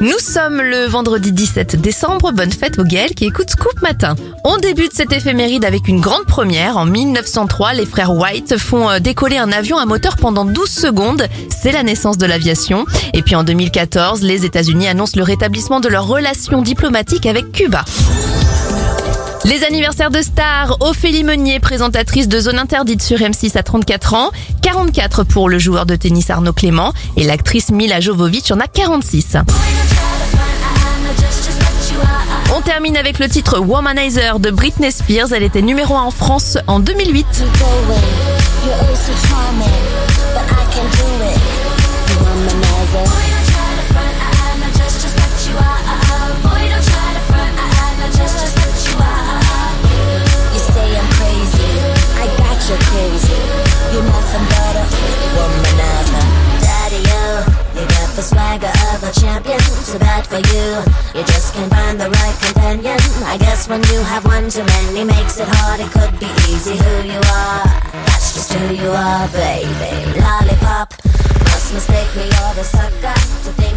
Nous sommes le vendredi 17 décembre, bonne fête aux Gaël qui écoutent Scoop Matin. On débute cette éphéméride avec une grande première. En 1903, les frères White font euh, décoller un avion à moteur pendant 12 secondes. C'est la naissance de l'aviation. Et puis en 2014, les États-Unis annoncent le rétablissement de leurs relations diplomatiques avec Cuba. Les anniversaires de stars, Ophélie Meunier, présentatrice de Zone Interdite sur M6 à 34 ans, 44 pour le joueur de tennis Arnaud Clément et l'actrice Mila Jovovich en a 46. On termine avec le titre Womanizer de Britney Spears. Elle était numéro 1 en France en 2008. You say I'm crazy, I got you crazy. You're nothing but a womanizer. Daddy, you, you got the swagger of a champion. Too bad for you, I guess when you have one too many, makes it hard. It could be easy who you are. That's just who you are, baby. Lollipop, must mistake me, you're the sucker.